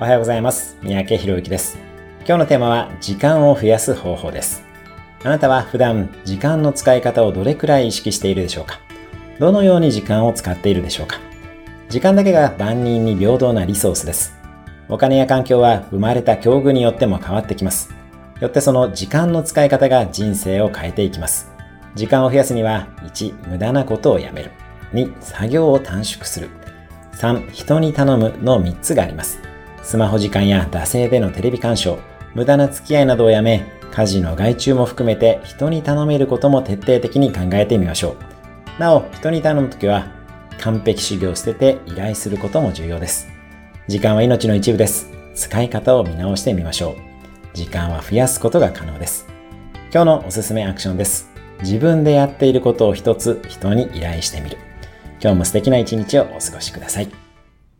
おはようございます。三宅博之です。今日のテーマは時間を増やす方法です。あなたは普段時間の使い方をどれくらい意識しているでしょうか？どのように時間を使っているでしょうか？時間だけが万人に平等なリソースです。お金や環境は生まれた境遇によっても変わってきます。よってその時間の使い方が人生を変えていきます。時間を増やすには、1、無駄なことをやめる。2、作業を短縮する。3、人に頼むの3つがあります。スマホ時間や惰性でのテレビ鑑賞、無駄な付き合いなどをやめ、家事の外注も含めて人に頼めることも徹底的に考えてみましょう。なお、人に頼むときは、完璧主義を捨てて依頼することも重要です。時間は命の一部です。使い方を見直してみましょう。時間は増やすことが可能です。今日のおすすめアクションです。自分でやっていることを一つ人に依頼してみる。今日も素敵な一日をお過ごしください。